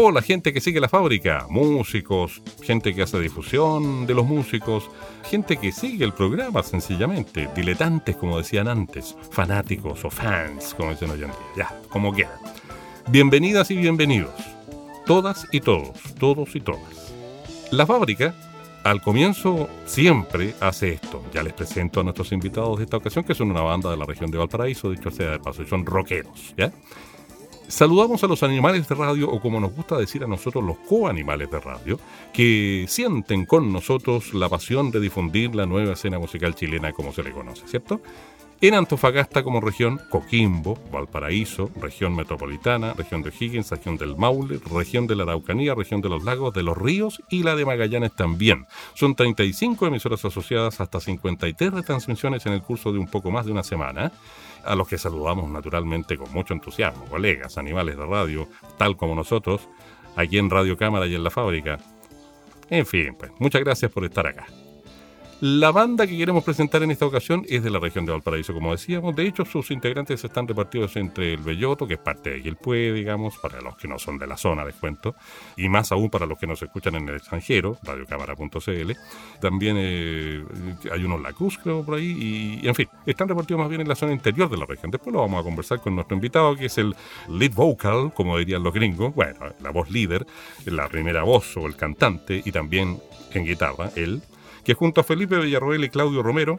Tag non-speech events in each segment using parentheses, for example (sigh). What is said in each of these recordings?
Hola gente que sigue la fábrica, músicos, gente que hace difusión de los músicos, gente que sigue el programa sencillamente, diletantes como decían antes, fanáticos o fans como dicen hoy en día, ya, como quieran. Bienvenidas y bienvenidos, todas y todos, todos y todas. La fábrica, al comienzo, siempre hace esto. Ya les presento a nuestros invitados de esta ocasión, que son una banda de la región de Valparaíso, dicho sea de paso, y son rockeros, ¿ya? Saludamos a los animales de radio, o como nos gusta decir a nosotros, los coanimales de radio, que sienten con nosotros la pasión de difundir la nueva escena musical chilena como se le conoce, ¿cierto? En Antofagasta como región, Coquimbo, Valparaíso, región metropolitana, región de Higgins, región del Maule, región de la Araucanía, región de los lagos, de los ríos y la de Magallanes también. Son 35 emisoras asociadas hasta 53 retransmisiones en el curso de un poco más de una semana a los que saludamos naturalmente con mucho entusiasmo, colegas, animales de radio, tal como nosotros, aquí en Radio Cámara y en la fábrica. En fin, pues muchas gracias por estar acá. La banda que queremos presentar en esta ocasión es de la región de Valparaíso, como decíamos. De hecho, sus integrantes están repartidos entre el Belloto, que es parte de Quilpue, digamos, para los que no son de la zona, les cuento, y más aún para los que nos escuchan en el extranjero, radiocámara.cl. También eh, hay unos Lacus, creo, por ahí, y, en fin, están repartidos más bien en la zona interior de la región. Después lo vamos a conversar con nuestro invitado, que es el lead vocal, como dirían los gringos, bueno, la voz líder, la primera voz o el cantante, y también en guitarra, él que junto a Felipe Villarroel y Claudio Romero,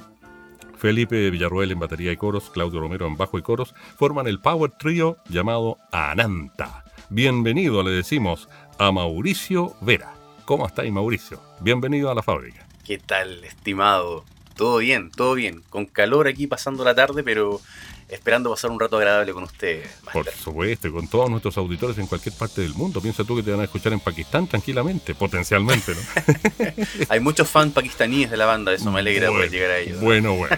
Felipe Villarroel en batería y coros, Claudio Romero en bajo y coros, forman el power trio llamado Ananta. Bienvenido, le decimos, a Mauricio Vera. ¿Cómo estáis, Mauricio? Bienvenido a la fábrica. ¿Qué tal, estimado? Todo bien, todo bien. Con calor aquí pasando la tarde, pero esperando pasar un rato agradable con ustedes. Por supuesto, y con todos nuestros auditores en cualquier parte del mundo. Piensa tú que te van a escuchar en Pakistán tranquilamente, potencialmente, ¿no? (laughs) Hay muchos fans pakistaníes de la banda, eso me alegra poder llegar a ellos. Bueno, bueno.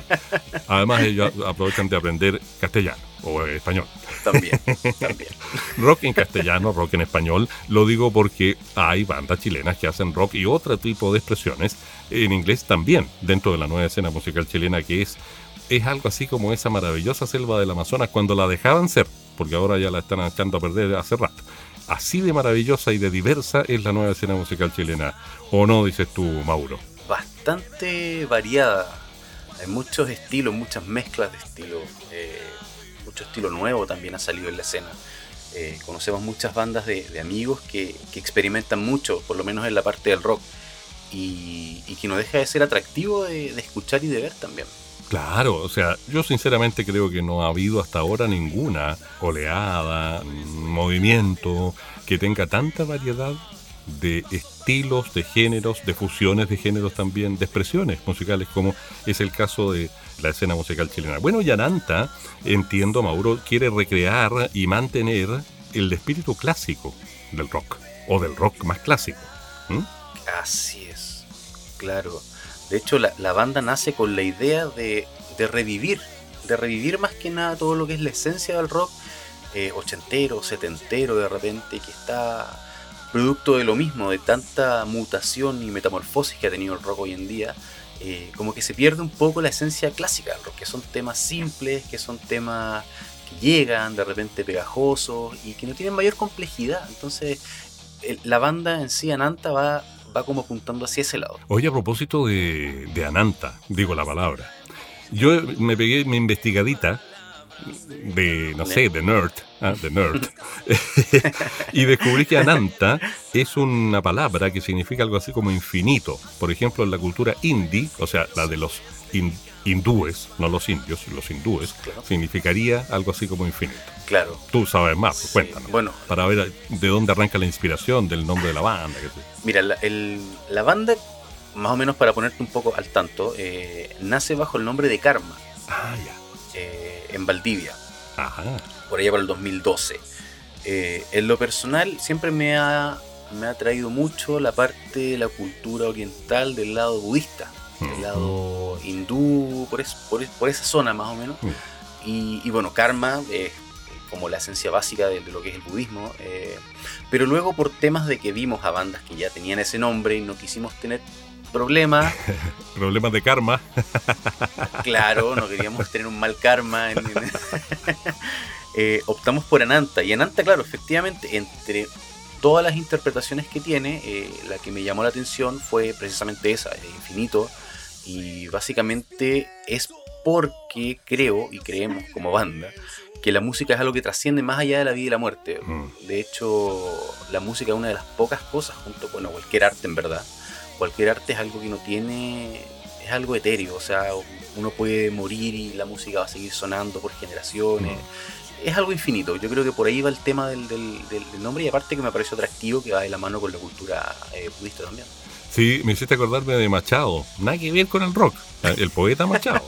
Además ellos aprovechan de aprender castellano o español. También, (laughs) también. rock en castellano, rock en español. Lo digo porque hay bandas chilenas que hacen rock y otro tipo de expresiones en inglés también dentro de la nueva escena musical chilena que es es algo así como esa maravillosa selva del Amazonas cuando la dejaban ser, porque ahora ya la están echando a perder hace rato. Así de maravillosa y de diversa es la nueva escena musical chilena. ¿O no, dices tú, Mauro? Bastante variada. Hay muchos estilos, muchas mezclas de estilos. Eh, mucho estilo nuevo también ha salido en la escena. Eh, conocemos muchas bandas de, amigos que, experimentan mucho, por lo menos en la parte del rock, y, que no deja de ser atractivo de escuchar y de ver también. Claro, o sea, yo sinceramente creo que no ha habido hasta ahora ninguna oleada, movimiento que tenga tanta variedad de estilos, de géneros, de fusiones de géneros también, de expresiones musicales, como es el caso de la escena musical chilena. Bueno, Yananta, entiendo, Mauro, quiere recrear y mantener el espíritu clásico del rock, o del rock más clásico. Así es, claro. De hecho, la, banda nace con la idea de, revivir, de revivir más que nada todo lo que es la esencia del rock eh, ochentero, setentero de repente, que está producto de lo mismo, de tanta mutación y metamorfosis que ha tenido el rock hoy en día, eh, como que se pierde un poco la esencia clásica del rock, que son temas simples, que son temas que llegan de repente pegajosos y que no tienen mayor complejidad. Entonces, la banda en sí, Ananta, va va como apuntando hacia ese lado. Oye, a propósito de, Ananta, digo la palabra, yo me pegué mi investigadita de, no sé, de nerd, ¿ah? nerd, (laughs) y descubrí que Ananta es una palabra que significa algo así como infinito. Por ejemplo, en la cultura hindi, o sea, la de los hindúes, no los indios, los hindúes, significaría algo así como infinito. Claro. Tú sabes más, pues cuéntanos. Bueno, para ver de dónde arranca la inspiración del nombre de la banda. Mira, la, la, banda, más o menos para ponerte un poco al tanto, eh, nace bajo el nombre de Karma. Ah, eh, en Valdivia. Ajá. Por allá para el 2012. Eh, en lo personal siempre me ha, me ha traído mucho la parte de la cultura oriental del lado budista, del lado hindú, por, por, esa zona más o menos. Y, bueno, karma es como la esencia básica de, lo que es el budismo. Eh, pero luego por temas de que vimos a bandas que ya tenían ese nombre y no quisimos tener problemas. (laughs) problemas de karma. (laughs) claro, no queríamos tener un mal karma. (laughs) Eh, optamos por Ananta. Y Ananta, claro, efectivamente, entre todas las interpretaciones que tiene, eh, la que me llamó la atención fue precisamente esa, Infinito. Y básicamente es porque creo y creemos como banda que la música es algo que trasciende más allá de la vida y la muerte. Mm. De hecho, la música es una de las pocas cosas, junto con cualquier arte en verdad. Cualquier arte es algo que no tiene, es algo etéreo, o sea, uno puede morir y la música va a seguir sonando por generaciones. Mm. Es algo infinito, yo creo que por ahí va el tema del, nombre y aparte que me parece atractivo que va de la mano con la cultura eh, budista también. Sí, me hiciste acordarme de Machado. Nada que ver con el rock. El poeta Machado,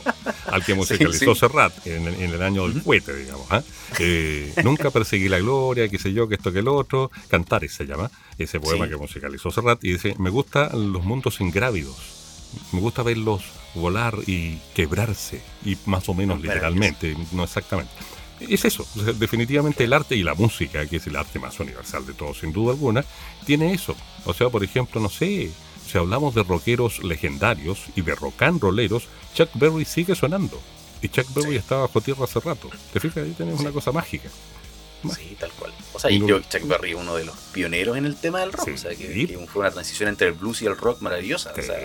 al que musicalizó (laughs) Serrat en, el año del cohete, digamos. ¿ah? Eh, nunca perseguí la gloria, qué sé yo, que esto, que el otro. Cantares se llama, ese poema que musicalizó Serrat. Y dice, me gustan los mundos ingrávidos. Me gusta verlos volar y quebrarse. Y más o menos literalmente, no exactamente. Es eso, definitivamente el arte y la música, que es el arte más universal de todos, sin duda alguna, tiene eso. O sea, por ejemplo, no sé, si hablamos de rockeros legendarios y de rock and rolleros, Chuck Berry sigue sonando. Y Chuck Berry estaba bajo tierra hace rato. ¿Te fijas? Ahí tenemos una cosa mágica. Sí, tal cual. O sea, y yo, Chuck Berry, uno de los pioneros en el tema del rock. O sea, que, fue una transición entre el blues y el rock maravillosa. O sea,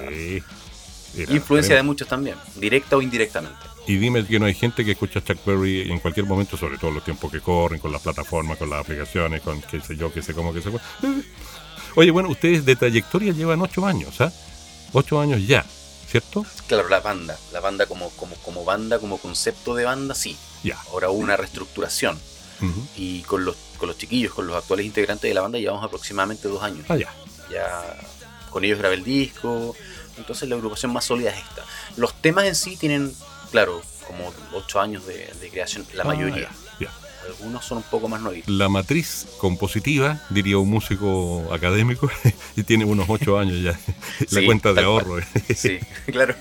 influencia de muchos también, directa o indirectamente. Y dime que no hay gente que escucha Chuck Berry en cualquier momento, sobre todo los tiempos que corren, con las plataformas, con las aplicaciones, con qué sé yo, qué sé cómo, qué sé Oye, bueno, ustedes de trayectoria llevan ocho años, ¿ah? Ocho años ya, ¿cierto? Claro, la banda, la banda como, como, como banda, como concepto de banda, sí. Ya. Ahora hubo una reestructuración. Y con los, con los chiquillos, con los actuales integrantes de la banda, llevamos aproximadamente dos años. Ah, ya. Ya con ellos grabé el disco. Entonces la agrupación más sólida es esta. Los temas en sí tienen, claro, como ocho años de, creación, la ah, mayoría algunos son un poco más nuevos. La matriz compositiva, diría un músico académico, (laughs) y tiene unos ocho años ya, (laughs) la cuenta de ahorro. (laughs) sí, claro.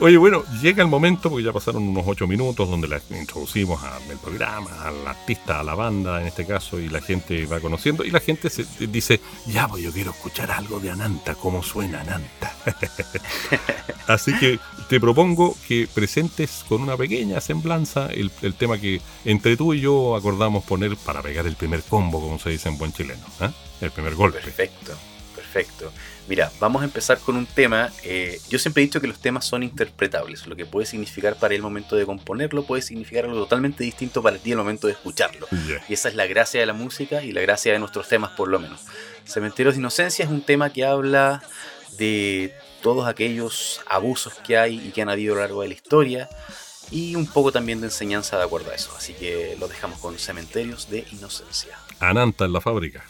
Oye, bueno, llega el momento, porque ya pasaron unos ocho minutos donde la introducimos al programa, al artista, a la banda en este caso, y la gente va conociendo, y la gente se, dice, ya, pues yo quiero escuchar algo de Ananta, cómo suena Ananta. Así que te propongo que presentes con una pequeña semblanza el, el tema que entre tú y yo acordamos poner para pegar el primer combo, como se dice en buen chileno. ¿eh? El primer golpe. Perfecto, perfecto. Mira, vamos a empezar con un tema. Eh, yo siempre he dicho que los temas son interpretables. Lo que puede significar para el momento de componerlo puede significar algo totalmente distinto para ti el momento de escucharlo. Y esa es la gracia de la música y la gracia de nuestros temas, por lo menos. Cementeros de Inocencia es un tema que habla de todos aquellos abusos que hay y que han habido a lo largo de la historia y un poco también de enseñanza de acuerdo a eso. Así que lo dejamos con Cementerios de Inocencia. Ananta en la fábrica.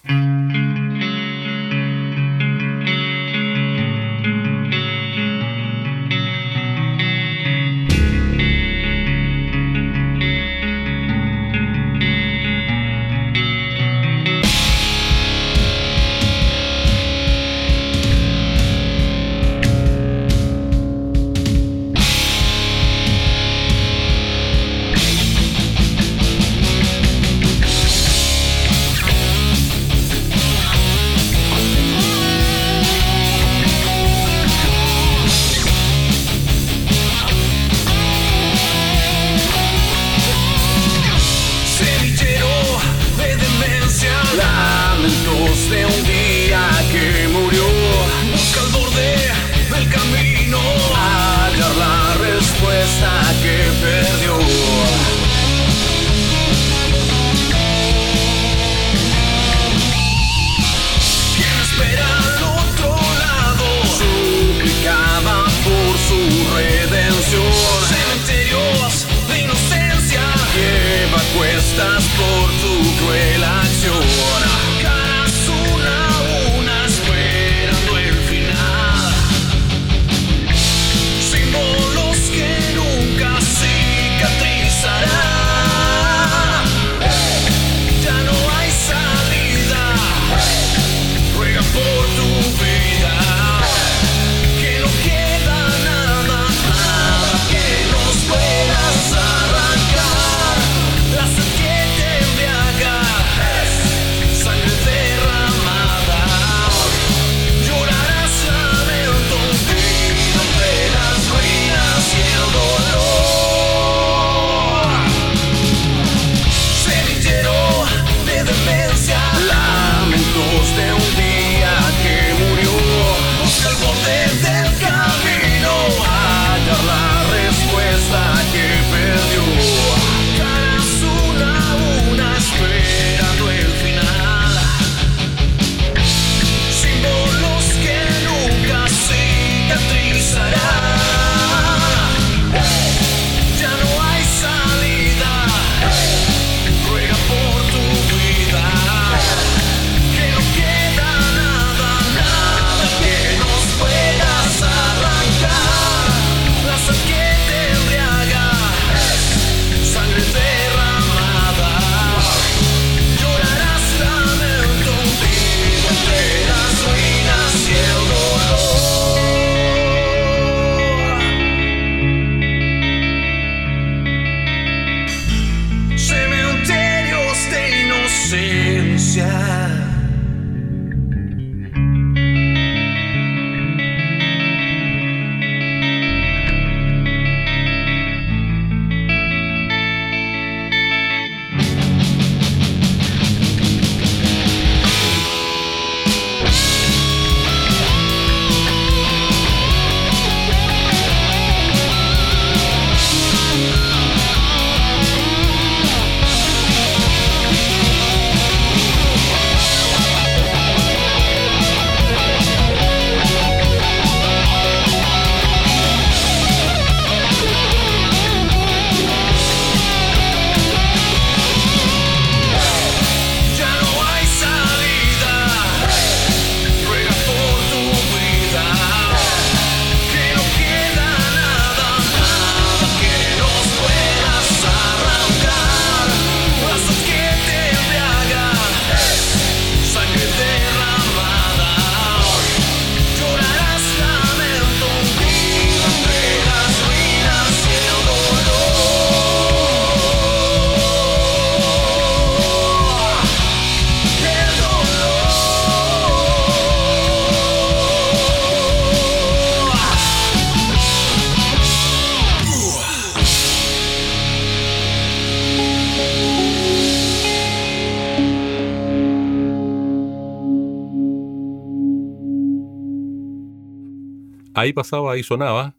Ahí pasaba, ahí sonaba.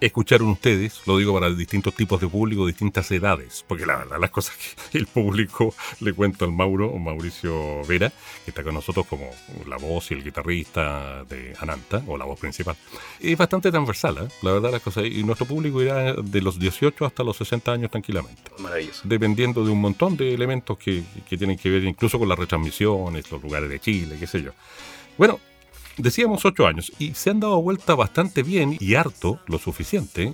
Escucharon ustedes, lo digo para distintos tipos de público, distintas edades, porque la verdad las cosas que (laughs) el público, le cuento al Mauro, Mauricio Vera, que está con nosotros como la voz y el guitarrista de Ananta, o la voz principal, es bastante transversal, ¿eh? la verdad las cosas, y nuestro público irá de los 18 hasta los 60 años tranquilamente. Maravilloso. Dependiendo de un montón de elementos que, que tienen que ver incluso con las retransmisiones, los lugares de Chile, qué sé yo. Bueno, Decíamos ocho años y se han dado vuelta bastante bien y harto, lo suficiente.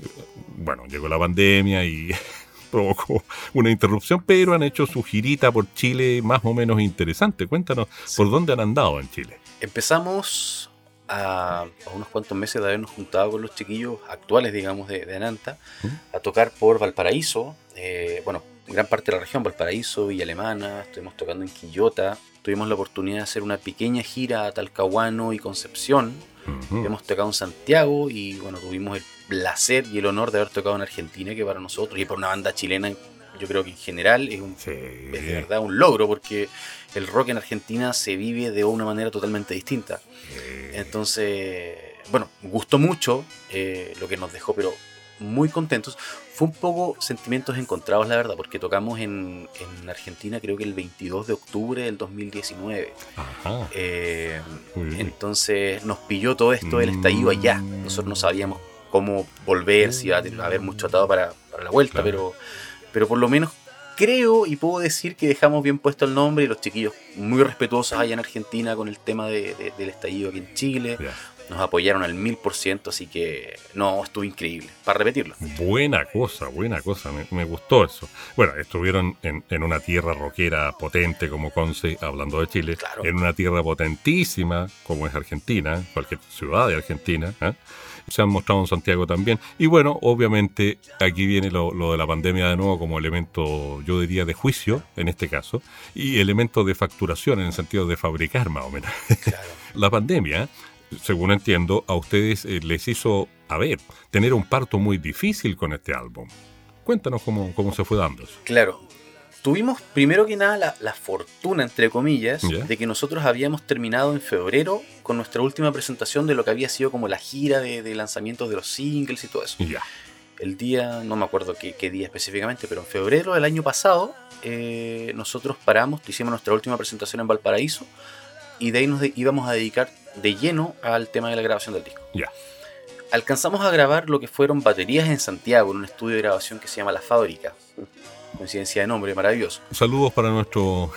Bueno, llegó la pandemia y (laughs) provocó una interrupción, pero han hecho su girita por Chile más o menos interesante. Cuéntanos, ¿por dónde han andado en Chile? Empezamos a, unos cuantos meses de habernos juntado con los chiquillos actuales, digamos, de, Ananta, ¿Mm? a tocar por Valparaíso, eh, bueno, gran parte de la región, Valparaíso, Villa Alemana, estuvimos tocando en Quillota, tuvimos la oportunidad de hacer una pequeña gira a Talcahuano y Concepción. Hemos tocado en Santiago y bueno, tuvimos el placer y el honor de haber tocado en Argentina, que para nosotros y para una banda chilena, yo creo que en general es, un, de verdad un logro, porque el rock en Argentina se vive de una manera totalmente distinta. Entonces, bueno, gustó mucho eh, lo que nos dejó, pero muy contentos. Fue un poco sentimientos encontrados, la verdad, porque tocamos en, en Argentina creo que el 22 de octubre del 2019. Eh, entonces nos pilló todo esto del estallido allá. Mm. Nosotros no sabíamos cómo volver, si iba a haber mucho atado para, para la vuelta, pero, pero por lo menos creo y puedo decir que dejamos bien puesto el nombre y los chiquillos muy respetuosos allá en Argentina con el tema de, del estallido aquí en Chile nos apoyaron al mil por ciento, así que no, estuvo increíble, para repetirlo. Buena cosa, buena cosa, me, gustó eso. Bueno, estuvieron en, una tierra roquera potente como Conce, hablando de Chile, en una tierra potentísima como es Argentina, cualquier ciudad de Argentina. ¿eh? se han mostrado en Santiago también. Y bueno, obviamente aquí viene lo, lo, de la pandemia de nuevo como elemento, yo diría, de juicio en este caso, y elemento de facturación en el sentido de fabricar más o menos. Claro. (laughs) la pandemia según entiendo, a ustedes eh, les hizo, a ver, tener un parto muy difícil con este álbum. Cuéntanos cómo, cómo se fue dando. Claro. Tuvimos primero que nada la, fortuna, entre comillas, de que nosotros habíamos terminado en febrero con nuestra última presentación de lo que había sido como la gira de, de lanzamientos de los singles y todo eso. Ya. El día, no me acuerdo qué, día específicamente, pero en febrero del año pasado eh, nosotros paramos, hicimos nuestra última presentación en Valparaíso y de ahí nos íbamos a dedicar de lleno al tema de la grabación del disco. Ya. Alcanzamos a grabar lo que fueron baterías en Santiago, en un estudio de grabación que se llama La Fábrica. Coincidencia de nombre, maravilloso. Saludos para nuestro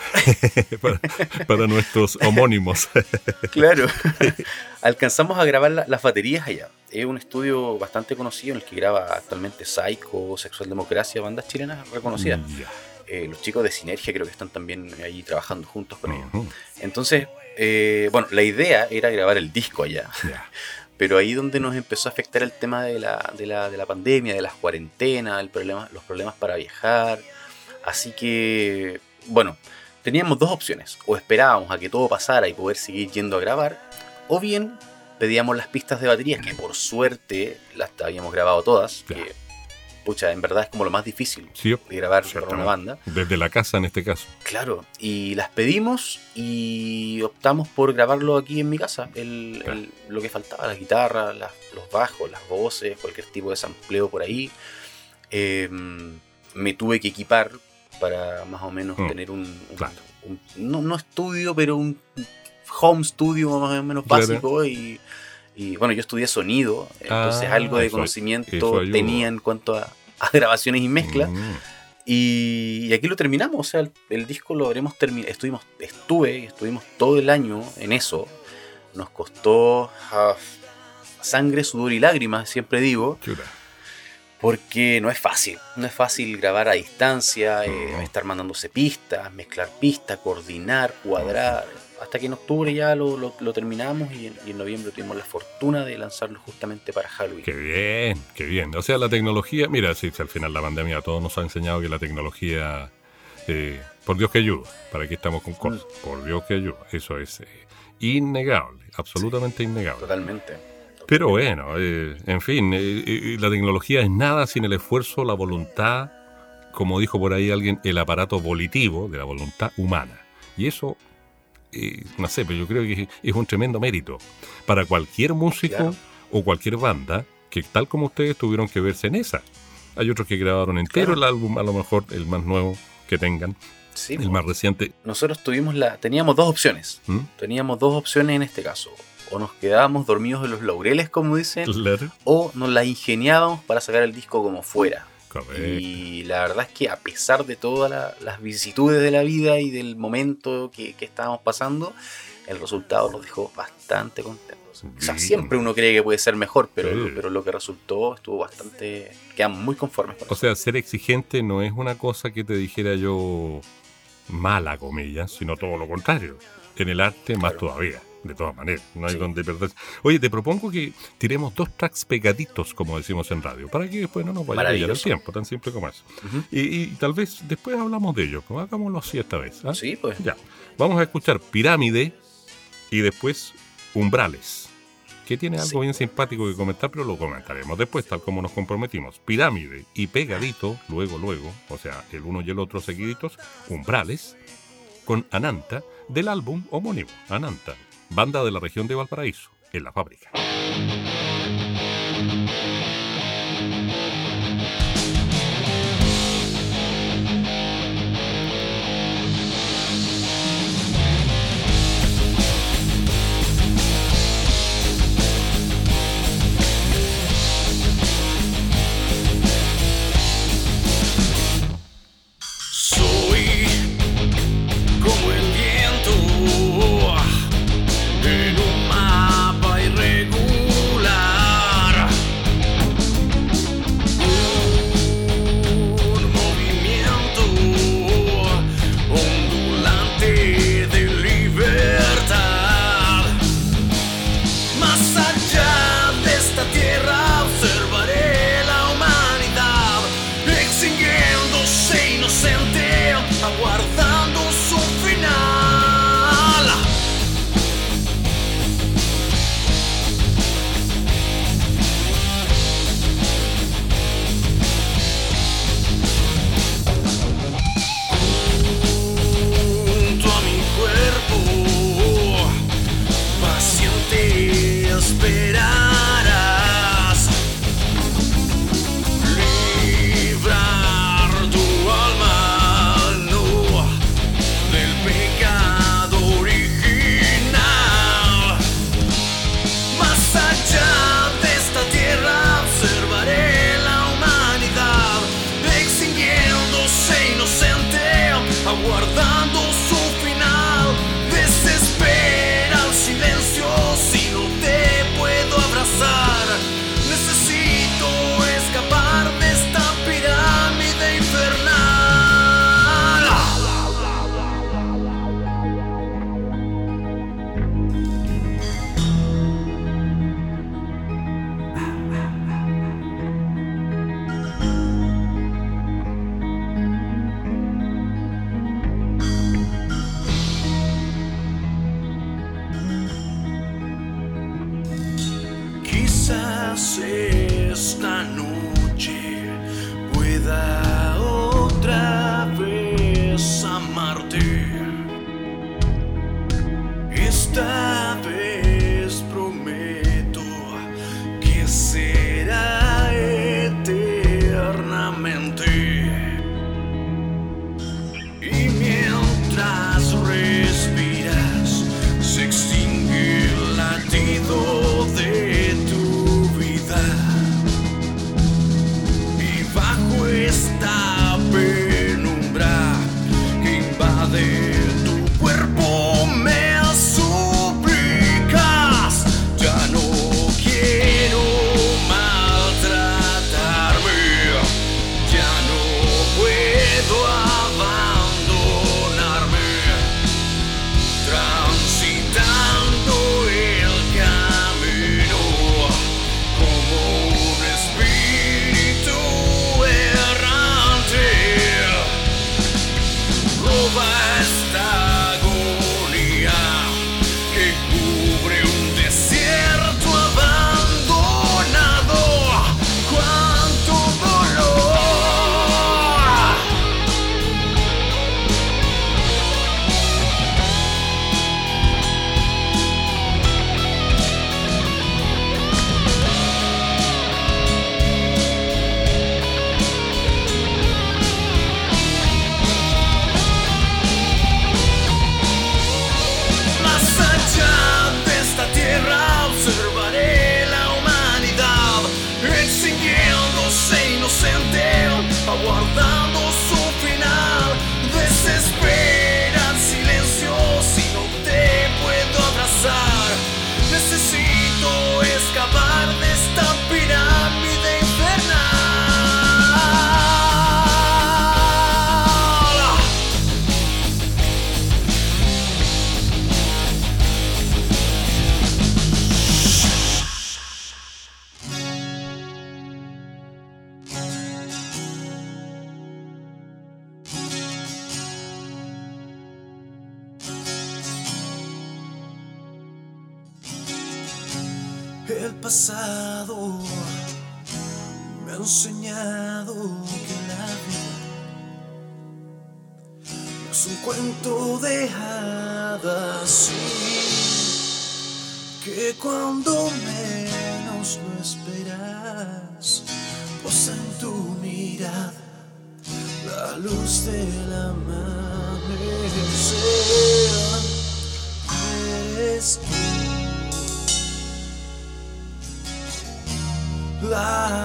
(laughs) para, nuestros homónimos. (laughs) claro. Alcanzamos a grabar las baterías allá. Es un estudio bastante conocido en el que graba actualmente Psycho, Sexual Democracia, bandas chilenas reconocidas. Mm, eh, los chicos de Sinergia creo que están también ahí trabajando juntos con ellos. Entonces, eh, bueno, la idea era grabar el disco allá. (laughs) Pero ahí donde nos empezó a afectar el tema de la, de la, de la pandemia, de las cuarentenas, el problema, los problemas para viajar. Así que, bueno, teníamos dos opciones. O esperábamos a que todo pasara y poder seguir yendo a grabar, o bien pedíamos las pistas de baterías, que por suerte las habíamos grabado todas. Claro. Que, pucha, en verdad es como lo más difícil Sí, de grabar para una banda. Desde la casa en este caso. Claro, y las pedimos y optamos por grabarlo aquí en mi casa. El, Claro. el- lo que faltaba, la guitarra, las- los bajos, las voces, cualquier tipo de sampleo por ahí. Eh, me tuve que equipar para más o menos Mm, tener un, un- claro. un- no, no estudio, pero un home studio más o menos Claro. básico. Y, y, bueno, yo estudié sonido, entonces Ah, algo de eso- conocimiento eso tenía en cuanto a, a grabaciones y mezclas. Mm, Y, y aquí lo terminamos, o sea, el, el disco lo habremos terminado. Estuvimos, estuve estuvimos todo el año en eso. Nos costó ah, sangre, sudor y lágrimas, siempre digo, porque no es fácil. No es fácil grabar a distancia, eh, estar mandándose pistas, mezclar pistas, coordinar, cuadrar. Hasta que en octubre ya lo, lo- lo terminamos y en, y en noviembre tuvimos la fortuna de lanzarlo justamente para Halloween. Qué bien, qué bien. O sea, la tecnología, mira, sí, sí, al final la pandemia a todos nos ha enseñado que la tecnología, eh, por Dios que ayuda, para que estamos con cosas, por Dios que ayuda, eso es eh, innegable, absolutamente innegable. Totalmente. Pero bueno, eh, en fin, eh, eh, la tecnología es nada sin el esfuerzo, la voluntad, como dijo por ahí alguien, el aparato volitivo de la voluntad humana. Y eso, eh, no sé, pero yo creo que es un tremendo mérito para cualquier músico Claro. o cualquier banda que tal como ustedes tuvieron que verse en esa. Hay otros que grabaron entero Claro. el álbum, a lo mejor el más nuevo que tengan, Sí, el más reciente. nosotros tuvimos la, teníamos dos opciones. ¿Mm? Teníamos dos opciones en este caso. O nos quedábamos dormidos en los laureles, como dicen, Claro. o nos la ingeniábamos para sacar el disco como fuera. Correcto. Y la verdad es que a pesar de todas la- las vicisitudes de la vida y del momento que, que estábamos pasando, el resultado nos dejó bastante contentos. O sea, siempre uno cree que puede ser mejor, pero, Sí. pero lo que resultó estuvo bastante... Quedamos muy conformes con O eso. sea, ser exigente no es una cosa que te dijera yo mala, comillas, sino todo lo contrario. En el arte más todavía, de todas maneras. No hay Sí. donde perder. Oye, te propongo que tiremos dos tracks pegaditos, como decimos en radio, para que después no nos vaya a el tiempo, tan simple como eso. Y, y tal vez después hablamos de ello, pues hagámoslo así esta vez. ¿ah? Sí, pues. Ya, vamos a escuchar Pirámide y después Umbrales. Que tiene algo Sí. bien simpático que comentar, pero lo comentaremos después, tal como nos comprometimos. Pirámide y pegadito, luego, luego, o sea, el uno y el otro seguiditos, Umbrales, con Ananta, del álbum homónimo, Ananta, banda de la región de Valparaíso, en la fábrica.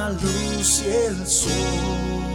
La luz y el sol.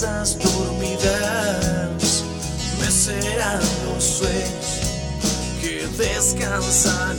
Casas dormidas me serán los sueños que descansan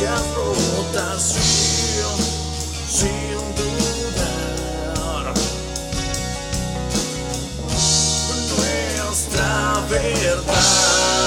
caricias rotas sin, sin dudar. Nuestra verdad.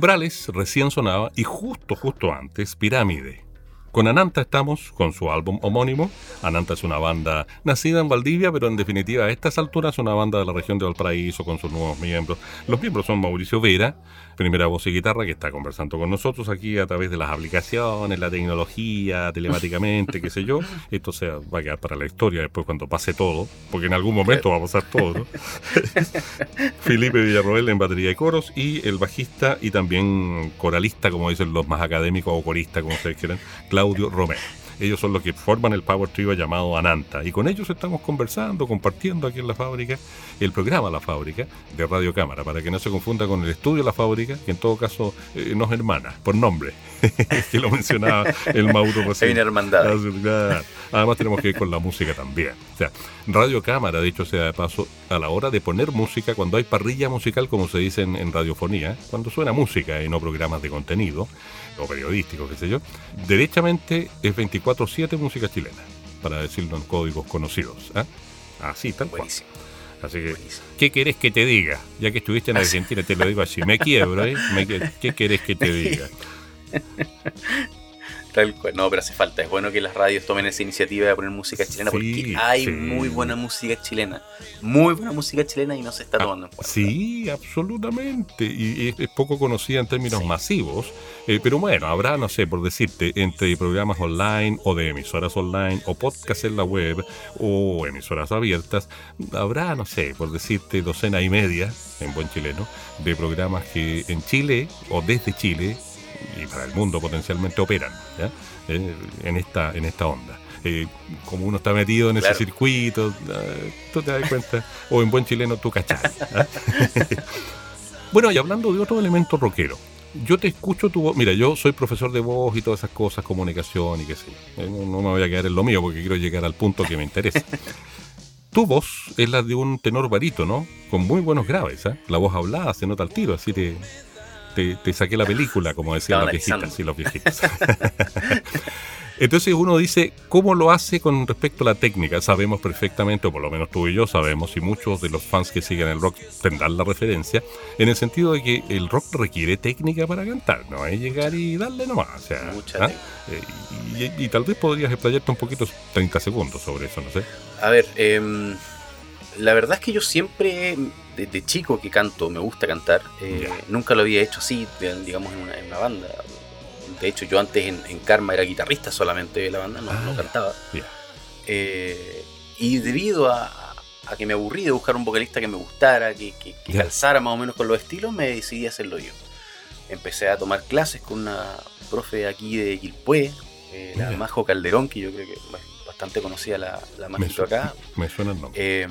Umbrales recién sonaba y justo, justo antes, Pirámide. Con Ananta estamos con su álbum homónimo. Ananta es una banda nacida en Valdivia, pero en definitiva a estas alturas una banda de la región de Valparaíso con sus nuevos miembros. Los miembros son Mauricio Vera, primera voz y guitarra, que está conversando con nosotros aquí a través de las aplicaciones, la tecnología, telemáticamente, qué sé yo. Esto se va a quedar para la historia después cuando pase todo, porque en algún momento va a pasar todo. ¿no? (laughs) Felipe Villarroel en batería y coros y el bajista y también coralista, como dicen los más académicos, o corista, como ustedes quieran, Claudio Romero. Ellos son los que forman el Power Trio llamado Ananta. Y con ellos estamos conversando, compartiendo aquí en la fábrica, el programa La Fábrica de Radio Cámara, para que no se confunda con el estudio La Fábrica, que en todo caso eh, nos hermana, por nombre, (laughs) que lo mencionaba el Mauro recién. Hay una hermandad. Ah. Además tenemos que ir con la música también. O sea, Radio Cámara, dicho sea de paso, a la hora de poner música, cuando hay parrilla musical, como se dice en, en radiofonía, cuando suena música y no programas de contenido, o periodísticos, qué sé yo, derechamente es 24-7 música chilena, para decirlo en códigos conocidos. ¿ah? Así, tal cual. Así que, Buenísimo. ¿qué querés que te diga? Ya que estuviste en (laughs) Argentina, te lo digo así, me quiebro, ¿eh? Me ¿Qué querés que te diga? (laughs) Tal cual. No, pero hace falta. Es bueno que las radios tomen esa iniciativa de poner música chilena Sí, porque hay sí. muy buena música chilena. Muy buena música chilena y no se está tomando en cuenta. Sí, absolutamente. Y es, es poco conocida en términos masivos. Eh, pero bueno, habrá, no sé, por decirte, entre programas online o de emisoras online o podcast en la web o emisoras abiertas, habrá, no sé, por decirte, docena y media, en buen chileno, de programas que en Chile o desde Chile y para el mundo potencialmente operan ¿ya? Eh, en, esta, en esta onda. Eh, como uno está metido en Claro. ese circuito, eh, tú te das cuenta, o en buen chileno tú cachai. ¿ah? (laughs) bueno, y hablando de otro elemento rockero, yo te escucho tu voz. Mira, yo soy profesor de voz y todas esas cosas, comunicación y qué sé yo. Eh, No, no me voy a quedar en lo mío porque quiero llegar al punto que me interesa. (laughs) tu voz es la de un tenor barítono con muy buenos graves. ¿eh? La voz hablada se nota al tiro, así te, te, te saqué la película, como decían las Estaba viejitas. Sí, los viejitos. (laughs) Entonces uno dice, ¿cómo lo hace con respecto a la técnica? Sabemos perfectamente, o por lo menos tú y yo sabemos, y muchos de los fans que siguen el rock tendrán la referencia, en el sentido de que el rock requiere técnica para cantar, no es llegar y darle nomás. O sea, Mucha ¿ah? Eh, y, y tal vez podrías explayarte un poquito, 30 segundos sobre eso, no sé. A ver, em, la verdad es que yo siempre, desde chico que canto, me gusta cantar. eh. Nunca lo había hecho así, digamos, en una, en una banda. De hecho, yo antes en, en Karma era guitarrista solamente de la banda, no, Ah, no cantaba. Eh, y debido a, a que me aburrí de buscar un vocalista que me gustara, que, que- calzara más o menos con los estilos, me decidí a hacerlo yo. Empecé a tomar clases con una profe aquí de Quilpué, eh, la. Majo Calderón, que yo creo que es bastante conocida la, la acá. (laughs) me suena el nombre. Eh,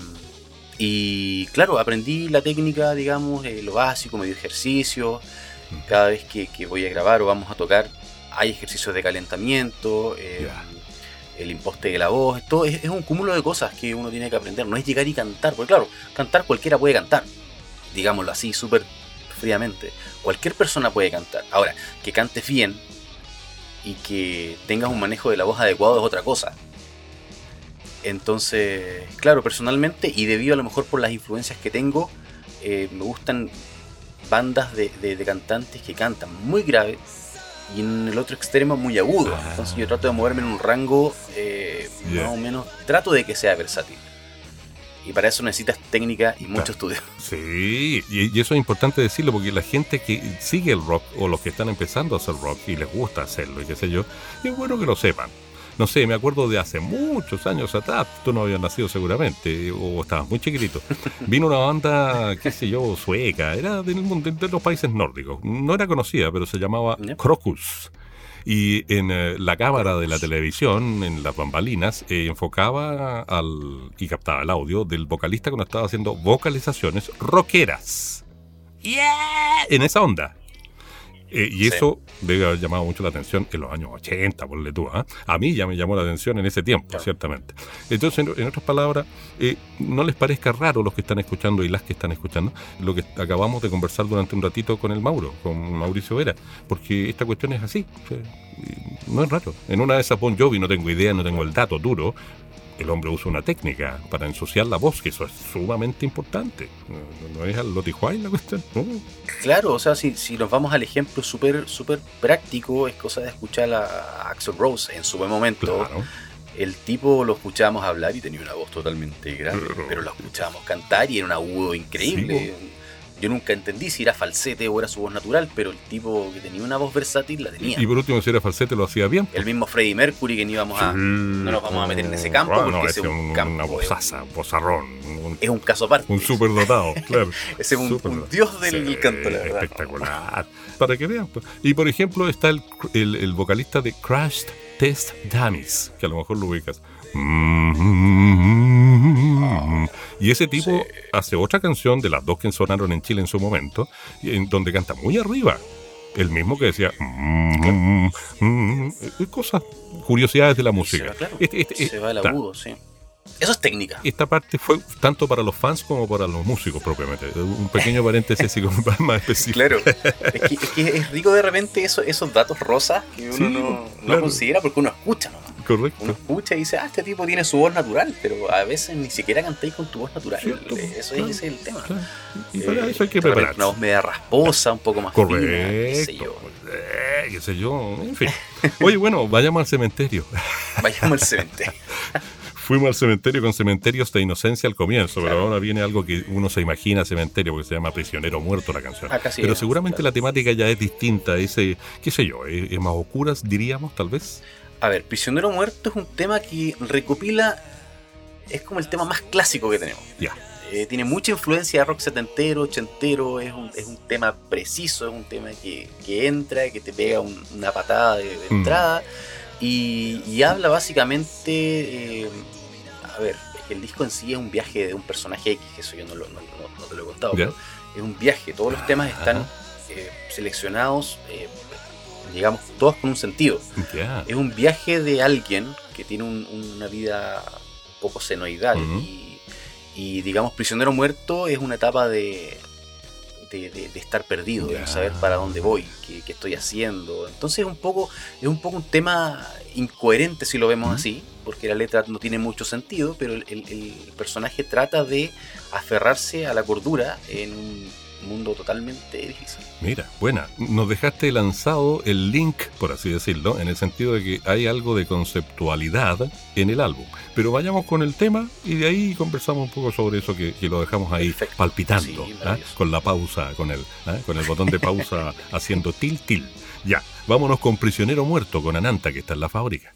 y claro, aprendí la técnica, digamos, eh, lo básico, me dio ejercicio. Mm. Cada vez que, que voy a grabar o vamos a tocar, hay ejercicios de calentamiento, eh, el imposte de la voz. Todo es, es un cúmulo de cosas que uno tiene que aprender. No es llegar y cantar, porque claro, cantar cualquiera puede cantar, digámoslo así, súper fríamente. Cualquier persona puede cantar. Ahora, que cantes bien y que tengas un manejo de la voz adecuado es otra cosa. Entonces, claro, personalmente y debido a lo mejor por las influencias que tengo, eh, me gustan bandas de, de- de cantantes que cantan muy grave y en el otro extremo muy agudo. Ah. Entonces yo trato de moverme en un rango eh, más o menos, trato de que sea versátil. Y para eso necesitas técnica y mucho estudio. (laughs) Sí, y, y eso es importante decirlo porque la gente que sigue el rock o los que están empezando a hacer rock y les gusta hacerlo y qué sé yo, es bueno que lo sepan. No sé, me acuerdo de hace muchos años atrás, tú no habías nacido seguramente o estabas muy chiquitito. Vino una banda, qué sé yo, sueca, era del mundo- de, los países nórdicos. No era conocida, pero se llamaba. Crocus. Y en eh, la cámara de la televisión, en las bambalinas, eh, enfocaba al y captaba el audio del vocalista cuando estaba haciendo vocalizaciones rockeras. ¡Yeah! En esa onda. Eh, y Sí. eso debe haber llamado mucho la atención en los años 80, ponle tú. ¿ah? A mí ya me llamó la atención en ese tiempo, Claro. ciertamente. Entonces, en, en otras palabras, eh, no les parezca raro los que están escuchando y las que están escuchando lo que acabamos de conversar durante un ratito con el Mauro, con Mauricio Vera, porque esta cuestión es así. o sea, y no es raro. En una de esas Bon Jovi, no tengo idea, no tengo el dato duro, el hombre usa una técnica para ensuciar la voz, que eso es sumamente importante. No, no es al lotijuay la cuestión. no. Claro, o sea, si, si nos vamos al ejemplo súper súper práctico, es cosa de escuchar a, Axel Rose en su buen momento. Claro. El tipo lo escuchábamos hablar y tenía una voz totalmente grande, Pero- pero lo escuchábamos cantar y era un agudo increíble. Yo nunca entendí si era falsete o era su voz natural, pero el tipo que tenía una voz versátil la tenía. Y por último, si era falsete, lo hacía bien. El mismo Freddie Mercury que ni íbamos a... No nos vamos a meter en ese campo Ah, porque no, ese ese es un un- campo, una es un- un, Es un caso aparte. un superdotado, claro. (laughs) Ese es un, dios del Sí, canto, la verdad. Espectacular. Para que vean. pues. Y por ejemplo, está el, el- el vocalista de Crash Test Dummies, que a lo mejor lo ubicas. Y ese tipo hace otra canción de las dos que sonaron en Chile en su momento, en donde canta muy arriba. El mismo que decía eh, cosas, curiosidades de la Se música. va, claro. Este- este- Se va el agudo, sí. Eso es técnica. esta parte fue tanto para los fans como para los músicos propiamente. Un pequeño paréntesis más específico. Claro, es que, es que es rico de repente eso, esos datos rosas que uno Sí, no, no claro. considera porque uno escucha nomás. Uno Correcto. escucha y dice, ah, este tipo tiene su voz natural, pero a veces ni siquiera cantáis con tu voz natural. Cierto, eso claro, es, es el tema. Claro. Y para Eh, eso hay que prepararse. Una voz media rasposa, un poco más fina, qué sé Correcto. yo. Eh, qué sé yo. En fin. Oye, bueno, vayamos al cementerio. (laughs) Vayamos al cementerio. (laughs) Fuimos al cementerio con cementerios de inocencia al comienzo, pero ahora viene algo que uno se imagina cementerio, porque se llama Prisionero Muerto la canción. Sí pero es, seguramente claro. la temática ya es distinta, ese, qué sé yo, es, es más oscuras, diríamos, tal vez. A ver, Prisionero Muerto es un tema que recopila, es como el tema más clásico que tenemos. Ya. Eh, tiene mucha influencia de rock setentero, ochentero, es un, es un tema preciso, es un tema que, que entra, que te pega un- una patada de, de Mm. entrada y, y habla básicamente, eh, a ver, es que el disco en sí es un viaje de un personaje X, eso yo no, lo- no- no- no te lo he contado, pero es un viaje, todos los temas están Ajá. eh, seleccionados, eh, digamos, todos con un sentido. Es un viaje de alguien que tiene un- una vida poco senoidal y, y, digamos, prisionero muerto es una etapa de, de, de- de estar perdido, de no saber para dónde voy, qué, qué estoy haciendo. Entonces es un poco es un poco un tema incoherente si lo vemos así, porque la letra no tiene mucho sentido, pero el, el- el personaje trata de aferrarse a la cordura en un mundo totalmente difícil. Mira, buena. Nos dejaste lanzado el link, por así decirlo, en el sentido de que hay algo de conceptualidad en el álbum. Pero vayamos con el tema y de ahí conversamos un poco sobre eso que, que lo dejamos ahí Perfecto. palpitando, Sí, ¿ah? con la pausa, con el, ¿ah? con el botón de pausa (laughs) haciendo til til. Ya, vámonos con Prisionero Muerto, con Ananta, que está en la fábrica.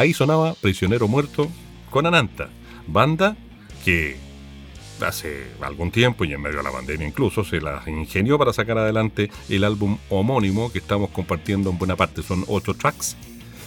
Ahí sonaba Prisionero Muerto con Ananta, banda que hace algún tiempo y en medio de la pandemia incluso se las ingenió para sacar adelante el álbum homónimo que estamos compartiendo en buena parte. Son ocho tracks.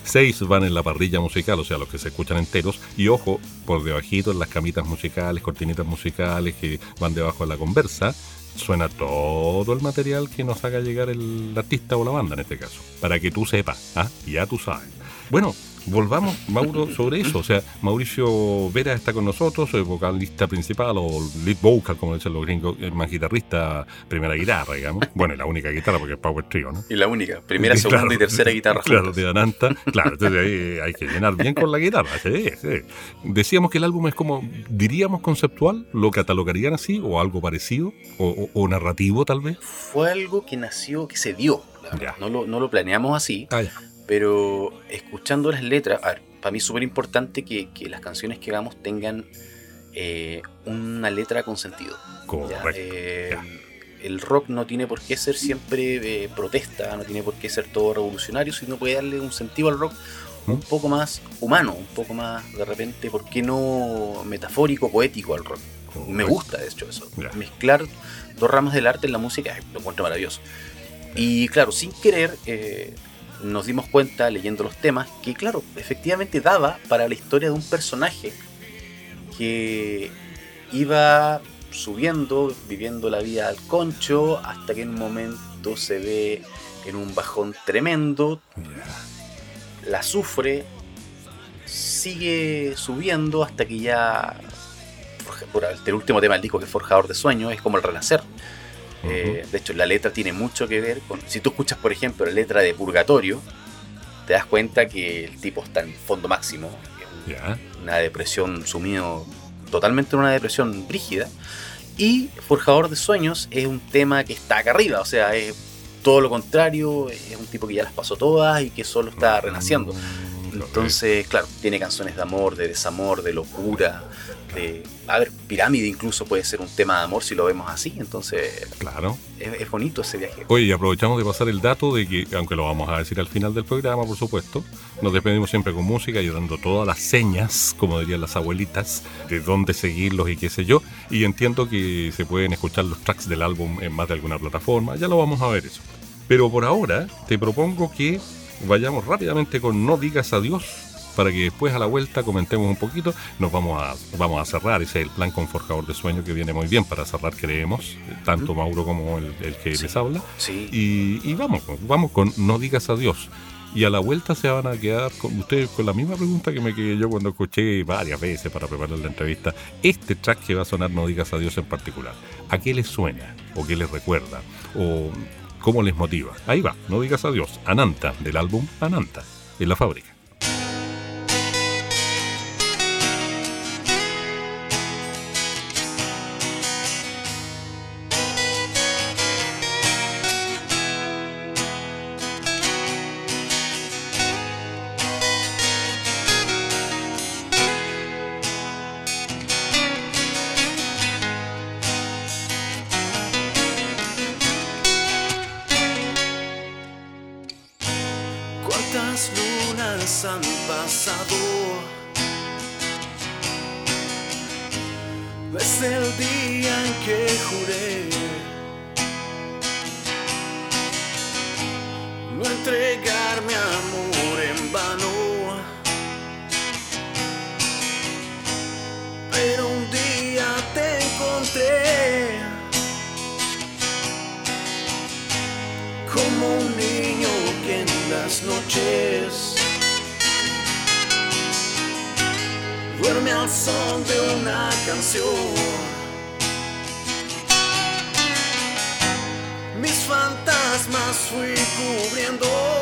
Seis van en la parrilla musical, o sea, los que se escuchan enteros. Y ojo, por debajito en las camitas musicales, cortinitas musicales que van debajo de la conversa, suena todo el material que nos haga llegar el artista o la banda en este caso. Para que tú sepas, ¿ah? ya tú sabes. Bueno, volvamos, Mauro, sobre eso. O sea, Mauricio Vera está con nosotros, es vocalista principal o lead vocal, como dicen los gringos, es más guitarrista, primera guitarra, digamos. Bueno, y la única guitarra porque es Power Trio, ¿no? Y la única, primera, segunda y tercera guitarra. Claro, de Ananta. Claro, entonces ahí hay que llenar bien con la guitarra. Sí, sí. Decíamos que el álbum es como, diríamos conceptual, lo catalogarían así, o algo parecido, o, narrativo tal vez. Fue algo que nació, que se dio. No, lo, no lo planeamos así. Ah, pero escuchando las letras, a ver, para mí es súper importante que, las canciones que hagamos tengan eh, una letra con sentido. Correcto. Eh, el rock no tiene por qué ser siempre eh, protesta, no tiene por qué ser todo revolucionario, sino puede darle un sentido al rock un ¿Mm? poco más humano, un poco más de repente, ¿por qué no metafórico, poético al rock? Me gusta, de hecho, eso. Mezclar dos ramas del arte en la música lo encuentro maravilloso. Y claro, sin querer, nos dimos cuenta leyendo los temas que, claro, efectivamente daba para la historia de un personaje que iba subiendo, viviendo la vida al concho, hasta que en un momento se ve en un bajón tremendo, la sufre, sigue subiendo hasta que ya, por el último tema del disco que es Forjador de Sueños, es como el renacer. Eh, de hecho, la letra tiene mucho que ver con. Si tú escuchas, por ejemplo, la letra de Purgatorio, te das cuenta que el tipo está en fondo máximo. Una depresión sumido totalmente en una depresión rígida. Y Forjador de Sueños es un tema que está acá arriba, o sea, es todo lo contrario, es un tipo que ya las pasó todas y que solo está renaciendo. Entonces, claro, tiene canciones de amor, de desamor, de locura, a ver, pirámide incluso puede ser un tema de amor si lo vemos así, entonces claro es, bonito ese viaje. Oye, y aprovechamos de pasar el dato de que, aunque lo vamos a decir al final del programa, por supuesto, nos despedimos siempre con música y dando todas las señas, como dirían las abuelitas, de dónde seguirlos y qué sé yo, y entiendo que se pueden escuchar los tracks del álbum en más de alguna plataforma, ya lo vamos a ver eso. Pero por ahora te propongo que vayamos rápidamente con No digas adiós para que después a la vuelta comentemos un poquito. Nos vamos a, vamos a cerrar, ese es el plan con Forjador de Sueño que viene muy bien para cerrar, creemos, tanto Mauro como el, que les habla. Y, vamos, vamos con No digas adiós. Y a la vuelta se van a quedar con ustedes con la misma pregunta que me quedé yo cuando escuché varias veces para preparar la entrevista. Este track que va a sonar No digas adiós en particular, ¿a qué les suena? ¿O qué les recuerda? ¿O cómo les motiva? Ahí va, No digas adiós, Ananta, del álbum Ananta, en la fábrica. Ya no volverá.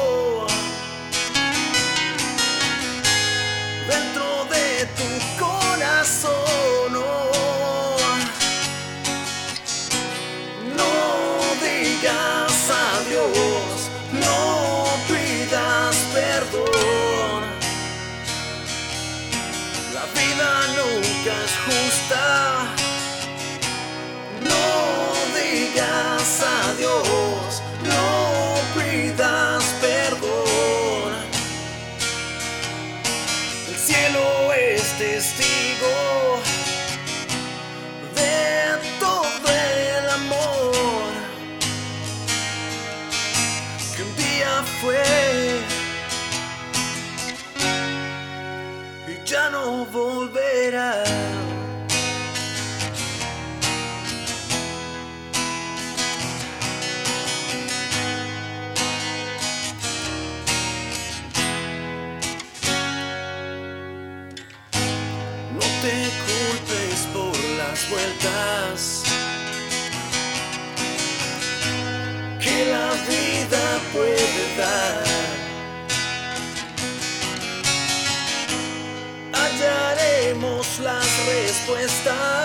Hallaremos las respuestas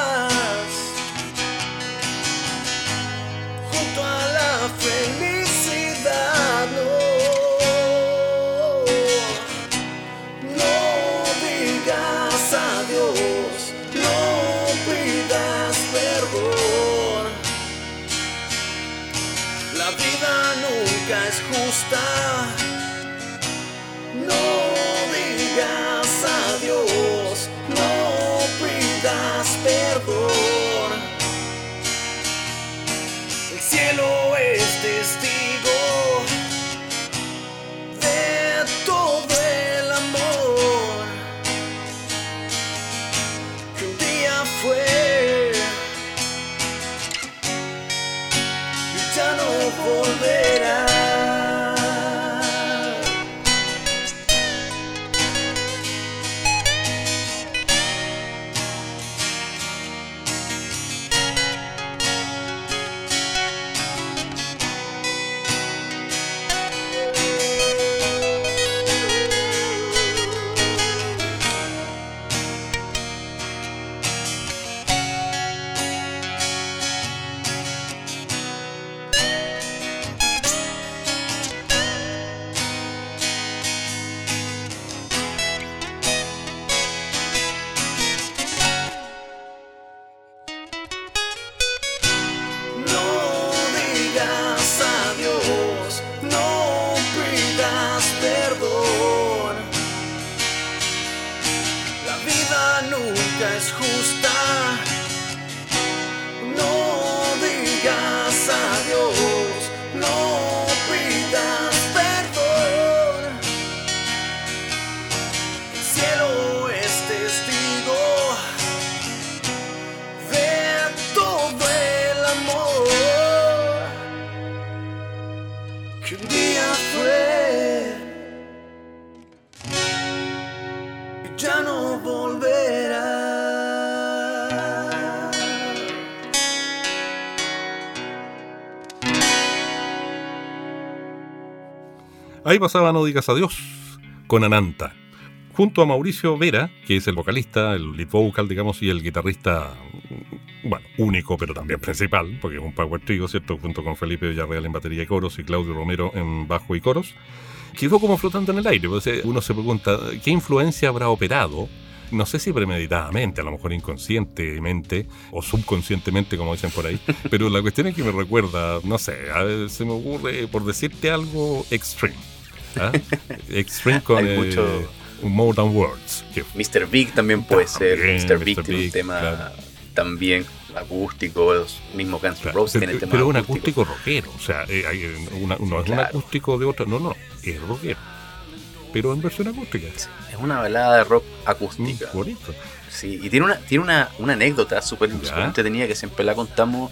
Ahí pasaba No digas adiós con Ananta. Junto a Mauricio Vera, que es el vocalista, el lead vocal, digamos, y el guitarrista, mm, bueno, único, pero también principal, porque es un power trio, ¿cierto? Junto con Felipe Villarreal en batería y coros y Claudio Romero en bajo y coros. Quedó como flotando en el aire. Uno se pregunta, ¿qué influencia habrá operado? No sé si premeditadamente, a lo mejor inconscientemente o subconscientemente, como dicen por ahí, pero la cuestión es que me recuerda, no sé, a ver, se me ocurre, por decirte algo, Extreme. (laughs) ¿ah? Extreme con Hay eh, mucho- More Than Words. que Mr. Big también puede ser. Mr. Big Mr. tiene un tema claro. también acústico, los mismos Guns N' Roses pero, tienen temas pero un acústico rockero, o sea, eh, hay, eh, una- no es un acústico de otra, no, no, es rockero, pero en versión acústica. Es una balada de rock Mm, acústica. bonito. Sí, y tiene una, tiene una, una anécdota súper entretenida que siempre la contamos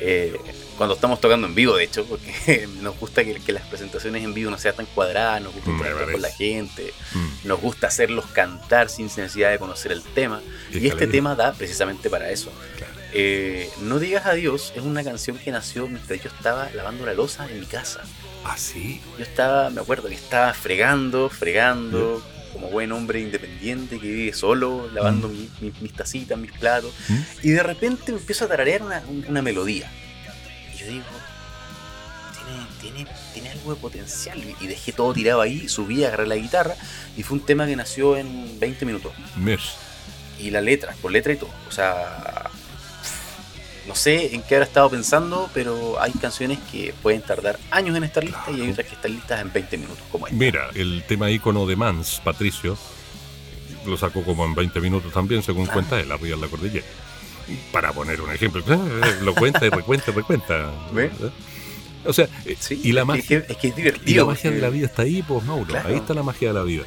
eh, cuando estamos tocando en vivo, de hecho, porque (laughs) nos gusta que, que las presentaciones en vivo no sean tan cuadradas, nos gusta Me interactuar con la gente, Mm. nos gusta hacerlos cantar sin necesidad de conocer el tema. Y Y este tema da precisamente para eso. Claro. Eh, no digas adiós es una canción que nació mientras yo estaba lavando la losa en mi casa. ¿Ah, sí? Yo estaba, me acuerdo que estaba fregando, fregando, como buen hombre independiente que vive solo, lavando mi- mi- mis tacitas, mis platos, ¿Mm? y de repente empiezo a tararear una, un- una melodía. Yo digo, tiene, tiene, tiene algo de potencial. Y- dejé todo tirado ahí, subí, agarré la guitarra, y fue un tema que nació en 20 minutos. Mesh. Y la letra, con letra y todo. O sea, no sé en qué habrá estado pensando, pero hay canciones que pueden tardar años en estar listas y hay otras que están listas en 20 minutos, como esta. Mira, el tema ícono de Mans, Patricio, lo sacó como en 20 minutos también, según cuenta él, arriba en la cordillera. Para poner un ejemplo, (laughs) lo cuenta y recuenta y recuenta. ¿Ve? ¿eh? O sea, eh, Sí, y la magia, es que es y divertido. la magia de la vida está ahí, pues Mauro. Claro. Ahí está la magia de la vida.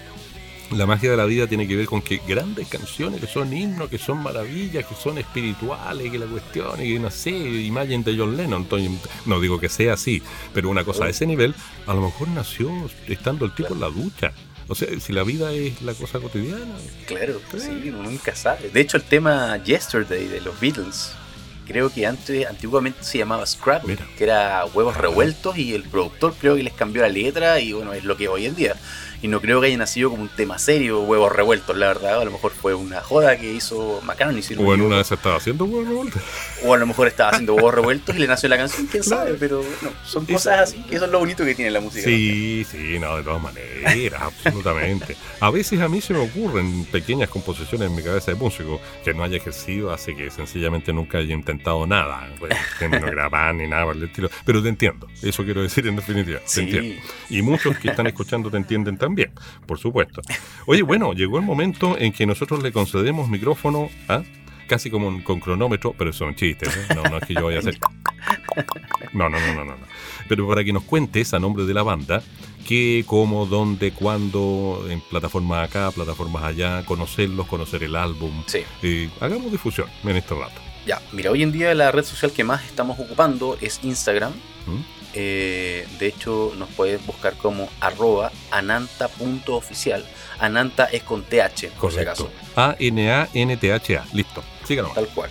La magia de la vida tiene que ver con que grandes canciones que son himnos, que son maravillas, que son espirituales, que la cuestión, y que no sé, imagen de John Lennon. Entonces, no digo que sea así, pero una cosa a ese nivel, a lo mejor nació estando el tipo en la ducha. O sea, si la vida es la cosa cotidiana. Claro, sí, uno nunca sabe. De hecho, el tema Yesterday de los Beatles, creo que antes, antiguamente se llamaba Scrabble, Mira. que era huevos revueltos y el productor creo que les cambió la letra y bueno, es lo que es hoy en día. Y no creo que haya nacido como un tema serio, huevos revueltos, la verdad. A lo mejor fue una joda que hizo McCartney. si no O en una vez estaba haciendo huevo revuelto. O a lo mejor estaba haciendo huevos (laughs) revueltos y le nació la canción, quién sabe, pero no, son cosas así, que eso es lo bonito que tiene la música. Sí, sí, no, de todas maneras, absolutamente. A veces a mí se me ocurren pequeñas composiciones en mi cabeza de músico que no haya ejercido, hace que sencillamente nunca haya intentado nada, pues, que no grabar ni nada por el estilo. Pero te entiendo, eso quiero decir en definitiva, te entiendo. Y muchos que están escuchando te entienden también, por supuesto. Oye, bueno, llegó el momento en que nosotros le concedemos micrófono a casi como un- con cronómetro, pero eso es un chiste, ¿eh? no, no es que yo vaya a hacer... No, no, no, no, no. no. Pero para que nos cuentes a nombre de la banda, qué, cómo, dónde, cuándo, en plataformas acá, plataformas allá, conocerlos, conocer el álbum. Sí. Eh, hagamos difusión en este rato. Ya, mira, hoy en día la red social que más estamos ocupando es Instagram. ¿Mm? Eh, de hecho, nos puedes buscar como arroba ananta.oficial. Ananta es con TH, por si acaso. A-N-A-N-T-H-A. Listo. Síganos. Tal cual.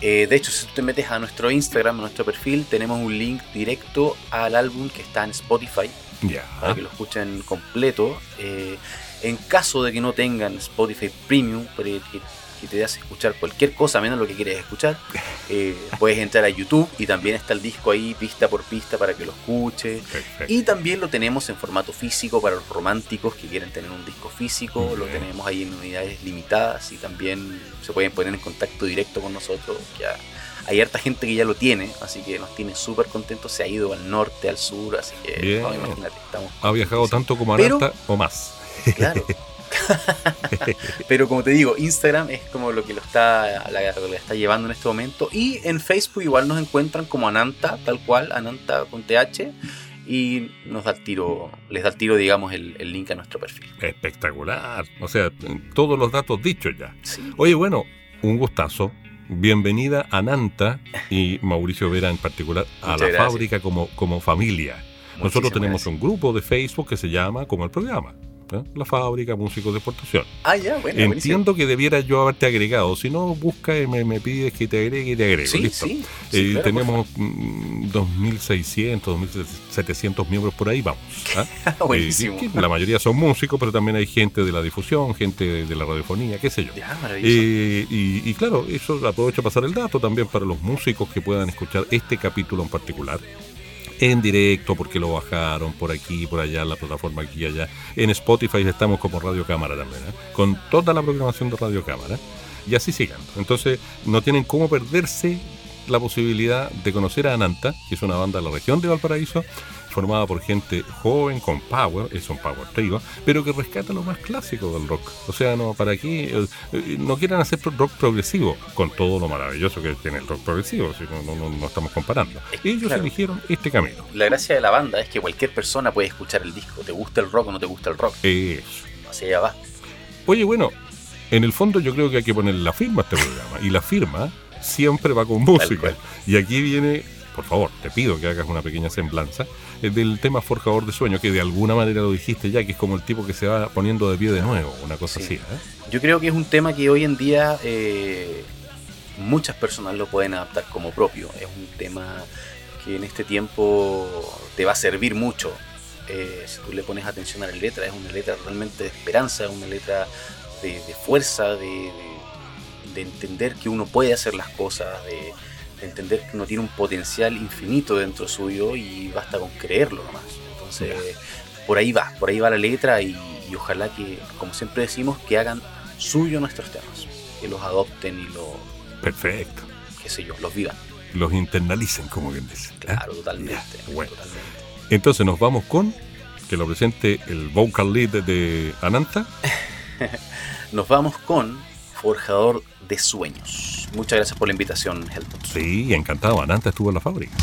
Eh, de hecho, si tú te metes a nuestro Instagram, a nuestro perfil, tenemos un link directo al álbum que está en Spotify Ya. para que lo escuchen completo. Eh, en caso de que no tengan Spotify Premium, para que, te das escuchar cualquier cosa menos lo que quieres escuchar, eh, (laughs) puedes entrar a YouTube y también está el disco ahí pista por pista para que lo escuches. Perfecto. Y también lo tenemos en formato físico para los románticos que quieren tener un disco físico. Muy Lo bien. tenemos ahí en unidades limitadas y también se pueden poner en contacto directo con nosotros. Ya hay harta gente que ya lo tiene, así que nos tiene súper contentos. Se ha ido al norte, al sur, así que no, imagínate, estamos. Ha viajado tanto como Pero- Aranta o más. Claro. (laughs) (laughs) Pero como te digo, Instagram es como lo que lo está, la, lo que está llevando en este momento. Y en Facebook igual nos encuentran como Ananta, tal cual, Ananta con TH. Y nos da el tiro, les da el tiro, digamos, el, el link a nuestro perfil. Espectacular. O sea, todos los datos dichos ya. Sí. Oye, bueno, un gustazo. Bienvenida a Nanta y Mauricio Vera en particular a Muchas la gracias. fábrica como, como familia. Nosotros tenemos gracias. un grupo de Facebook que se llama como el programa. ¿Eh? La fábrica Músicos de Exportación. Ah, ya, bueno. buenísimo. Entiendo que debiera yo haberte agregado. Si no, busca y me, me pides que te agregue y te agrego. Sí, Listo. sí. Eh, sí, claro, tenemos mm, 2.600, 2.700 miembros por ahí, vamos. ¿ah? (laughs) Buenísimo. Eh, la mayoría son músicos, pero también hay gente de la difusión, gente de, la radiofonía, qué sé yo. Ya, maravilloso. Eh, y, y claro, eso aprovecho a pasar el dato también para los músicos que puedan escuchar este capítulo en particular en directo porque lo bajaron por aquí, por allá, la plataforma aquí y allá. En Spotify estamos como Radio Cámara también, ¿eh? con toda la programación de Radio Cámara. Y así sigan. Entonces no tienen cómo perderse la posibilidad de conocer a Ananta, que es una banda de la región de Valparaíso, formada por gente joven, con power, es un power trio, pero que rescata lo más clásico del rock. O sea, no, para aquí, eh, eh, no quieran hacer rock progresivo, con todo lo maravilloso que tiene el rock progresivo, si no, no, no- estamos comparando. Ellos Claro. eligieron este camino. La gracia de la banda es que cualquier persona puede escuchar el disco. ¿Te gusta el rock o no te gusta el rock? Eso. Así allá va. Oye, bueno, en el fondo yo creo que hay que poner la firma a este programa. Y la firma siempre va con música. Y aquí viene, por favor, te pido que hagas una pequeña semblanza del tema Forjador de Sueño, que de alguna manera lo dijiste ya, que es como el tipo que se va poniendo de pie de nuevo, una cosa Sí. así. ¿eh? Yo creo que es un tema que hoy en día eh, muchas personas lo pueden adaptar como propio. Es un tema que en este tiempo te va a servir mucho. Eh, si tú le pones atención a la letra, es una letra realmente de esperanza, es una letra de, de fuerza, de, de- de entender que uno puede hacer las cosas, de entender que uno tiene un potencial infinito dentro suyo y basta con creerlo nomás. Entonces, por ahí va, por ahí va la letra y, y ojalá que, como siempre decimos, que hagan suyo nuestros temas, que los adopten y lo, Perfecto. qué sé yo, los vivan. Los internalicen, como bien dice. ¿eh? Claro, totalmente. Bueno. totalmente. Entonces nos vamos con que lo presente el vocal lead de Ananta. (laughs) Nos vamos con Forjador Sueños. Muchas gracias por la invitación, Helmut. Sí, encantado. Ananta estuvo en la fábrica.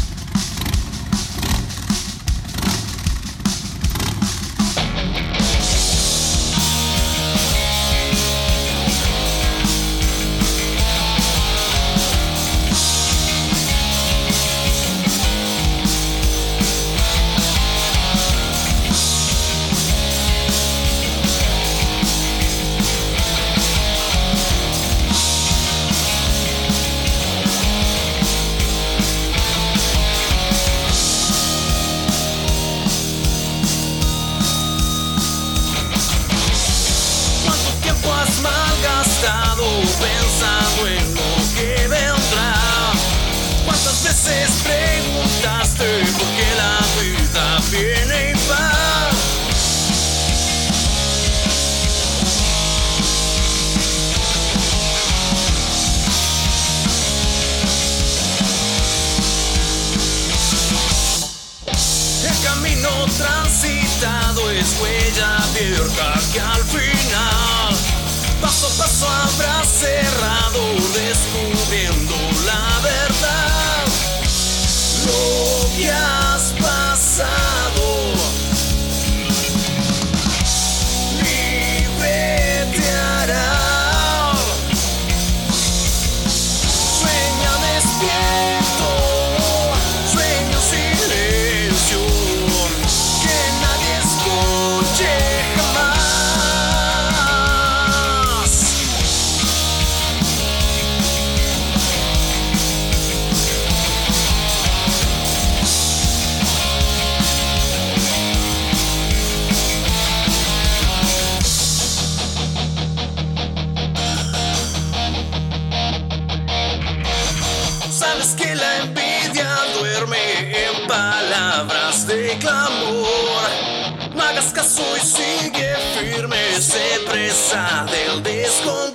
Huella abierta que al final, paso a paso habrá cerrado, descubriendo la verdad. Lo que has pasado. Sé presa del descontrol.